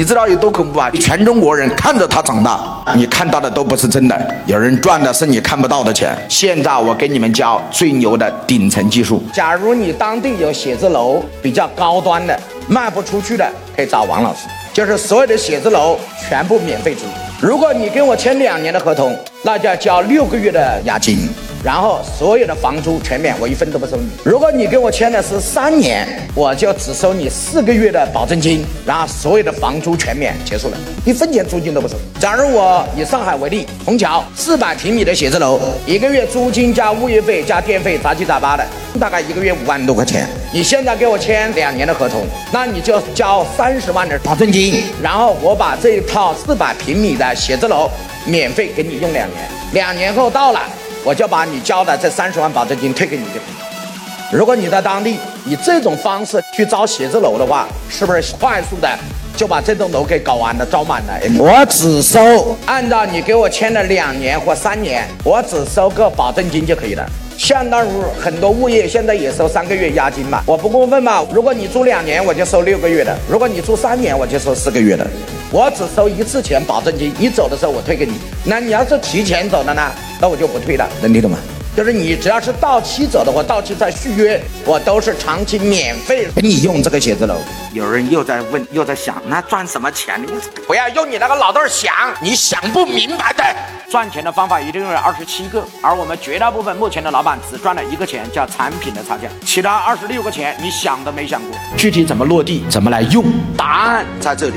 你知道有多恐怖啊？全中国人看着他长大，你看到的都不是真的，有人赚的是你看不到的钱。现在我给你们教最牛的顶层技术。假如你当地有写字楼比较高端的卖不出去的，可以找王老师，就是所有的写字楼全部免费租。如果你跟我签两年的合同，那就要交六个月的押金。然后所有的房租全免，我一分都不收你。如果你跟我签的是三年，我就只收你四个月的保证金，然后所有的房租全免，结束了，一分钱租金都不收。假如我以上海为例，虹桥四百平米的写字楼，一个月租金加物业费加电费杂七杂八的，大概一个月五万多块钱。你现在给我签两年的合同，那你就交三十万的保证金，然后我把这一套四百平米的写字楼免费给你用两年，两年后到了。我就把你交的这三十万保证金退给你就可以。如果你在当地以这种方式去招写字楼的话，是不是快速的就把这栋楼给搞完了、招满了？我只收按照你给我签的两年或三年，我只收个保证金就可以了。相当于很多物业现在也收三个月押金嘛，我不过分嘛。如果你租两年，我就收六个月的；如果你租三年，我就收四个月的。我只收一次钱保证金，你走的时候我退给你。那你要是提前走了呢？那我就不退了，能听懂吗？就是你只要是到期走的，话到期再续约，我都是长期免费给你用这个写字楼。有人又在问，又在想，那赚什么钱？你不要用你那个脑袋想，你想不明白的。赚钱的方法一定有二十七个，而我们绝大部分目前的老板只赚了一个钱，叫产品的差价，其他二十六个钱你想都没想过。具体怎么落地，怎么来用？答案在这里。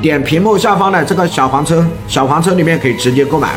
点屏幕下方的这个小黄车，小黄车里面可以直接购买。